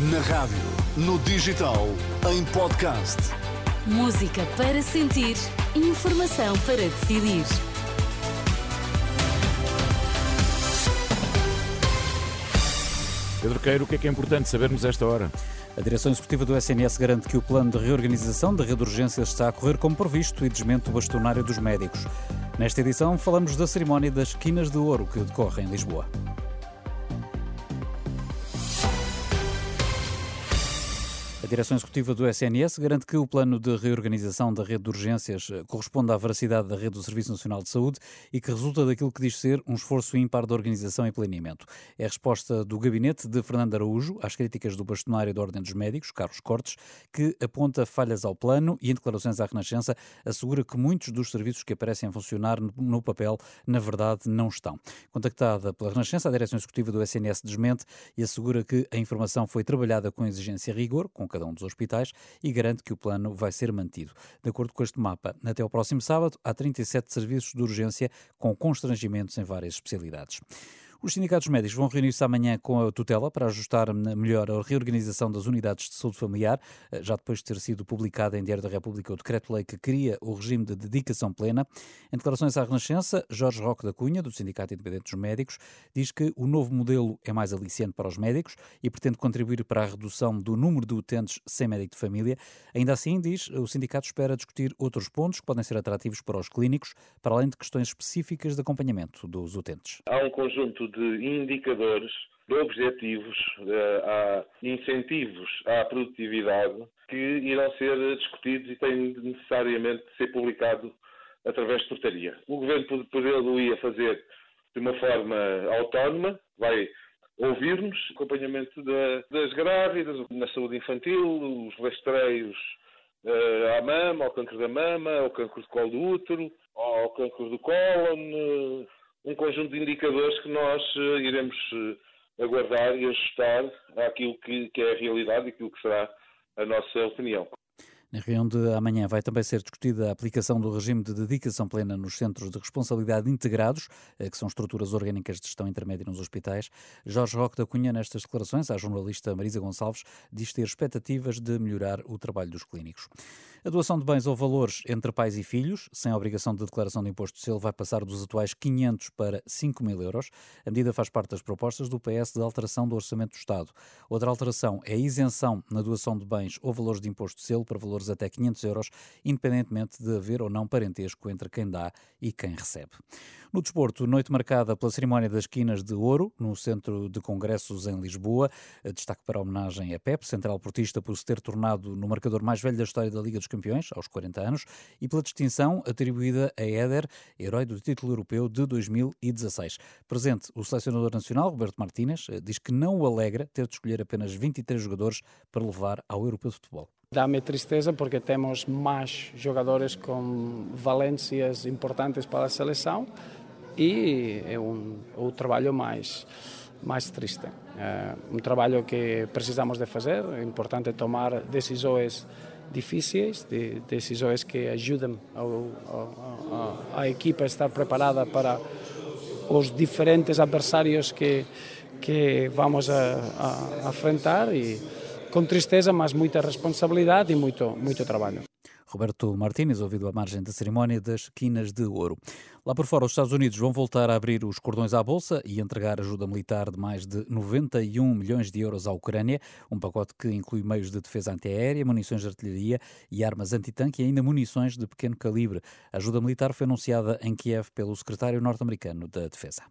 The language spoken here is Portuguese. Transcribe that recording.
Na rádio, no digital, em podcast. Música para sentir, informação para decidir. Pedro Queiro, o que é que é importante sabermos esta hora? A direção executiva do SNS garante que o plano de reorganização da rede de urgências está a correr como previsto e desmente o bastonário dos médicos. Nesta edição, falamos da cerimónia das Quinas de Ouro que decorre em Lisboa. Direção executiva do SNS garante que o plano de reorganização da rede de urgências eh, corresponde à veracidade da rede do Serviço Nacional de Saúde e que resulta daquilo que diz ser um esforço ímpar de organização e planeamento. É a resposta do gabinete de Fernando Araújo às críticas do bastonário da Ordem dos Médicos, Carlos Cortes, que aponta falhas ao plano e, em declarações à Renascença, assegura que muitos dos serviços que aparecem a funcionar no papel, na verdade, não estão. Contactada pela Renascença, a direção executiva do SNS desmente e assegura que a informação foi trabalhada com exigência e rigor, com cada um dos hospitais e garante que o plano vai ser mantido. De acordo com este mapa, até o próximo sábado há 37 serviços de urgência com constrangimentos em várias especialidades. Os sindicatos médicos vão reunir-se amanhã com a tutela para ajustar melhor a reorganização das unidades de saúde familiar, eh, já depois de ter sido publicado em Diário da República o decreto-lei que cria o regime de dedicação plena. Em declarações à Renascença, Jorge Roque da Cunha, do Sindicato Independente dos Médicos, diz que o novo modelo é mais aliciente para os médicos e pretende contribuir para a redução do número de utentes sem médico de família. Ainda assim, diz, o sindicato espera discutir outros pontos que podem ser atrativos para os clínicos, para além de questões específicas de acompanhamento dos utentes. Há um conjunto de indicadores, de objetivos, eh, há incentivos à produtividade que irão ser discutidos e têm necessariamente de ser publicados através de portaria. O Governo poderia fazer de uma forma autónoma, vai ouvir-nos, acompanhamento das grávidas, na saúde infantil, os rastreios uh, à mama, ao câncer da mama, ao câncer do colo do útero, ao câncer do cólon, um conjunto de indicadores que nós uh, iremos uh, aguardar e ajustar àquilo que, que é a realidade e aquilo que será a nossa opinião. Na reunião de amanhã vai também ser discutida a aplicação do regime de dedicação plena nos centros de responsabilidade integrados, eh, que são estruturas orgânicas de gestão intermédia nos hospitais. Jorge Roque da Cunha, nestas declarações, à jornalista Marisa Gonçalves, diz ter expectativas de melhorar o trabalho dos clínicos. A doação de bens ou valores entre pais e filhos, sem obrigação de declaração de imposto de selo, vai passar dos atuais 500 para 5 mil euros. A medida faz parte das propostas do PS de alteração do Orçamento do Estado. Outra alteração é a isenção na doação de bens ou valores de imposto de selo para valores valores até 500 euros, independentemente de haver ou não parentesco entre quem dá e quem recebe. No desporto, noite marcada pela cerimónia das quinas de ouro, no Centro de Congressos em Lisboa. Destaque para a homenagem a Pep, central portista, por se ter tornado no marcador mais velho da história da Liga dos Campeões, aos 40 anos, e pela distinção atribuída a Éder, herói do título europeu de 2016. Presente, o selecionador nacional, Roberto Martínez, diz que não o alegra ter de escolher apenas 23 jogadores para levar ao Europeu de Futebol. Dá-me tristeza porque temos mais jogadores com valências importantes para a seleção e é um, o trabalho mais mais triste. É um trabalho que precisamos de fazer, é importante tomar decisões difíceis, de, decisões que ajudem a, a, equipa a estar preparada para os diferentes adversários que, que vamos a, a, a enfrentar e com tristeza, mas muita responsabilidade e muito, muito trabalho. Roberto Martínez, ouvido à margem da cerimónia das Quinas de Ouro. Lá por fora, os Estados Unidos vão voltar a abrir os cordões à Bolsa e entregar ajuda militar de mais de 91 milhões de euros à Ucrânia, um pacote que inclui meios de defesa antiaérea, munições de artilharia e armas antitanque e ainda munições de pequeno calibre. A ajuda militar foi anunciada em Kiev pelo secretário norte-americano da Defesa.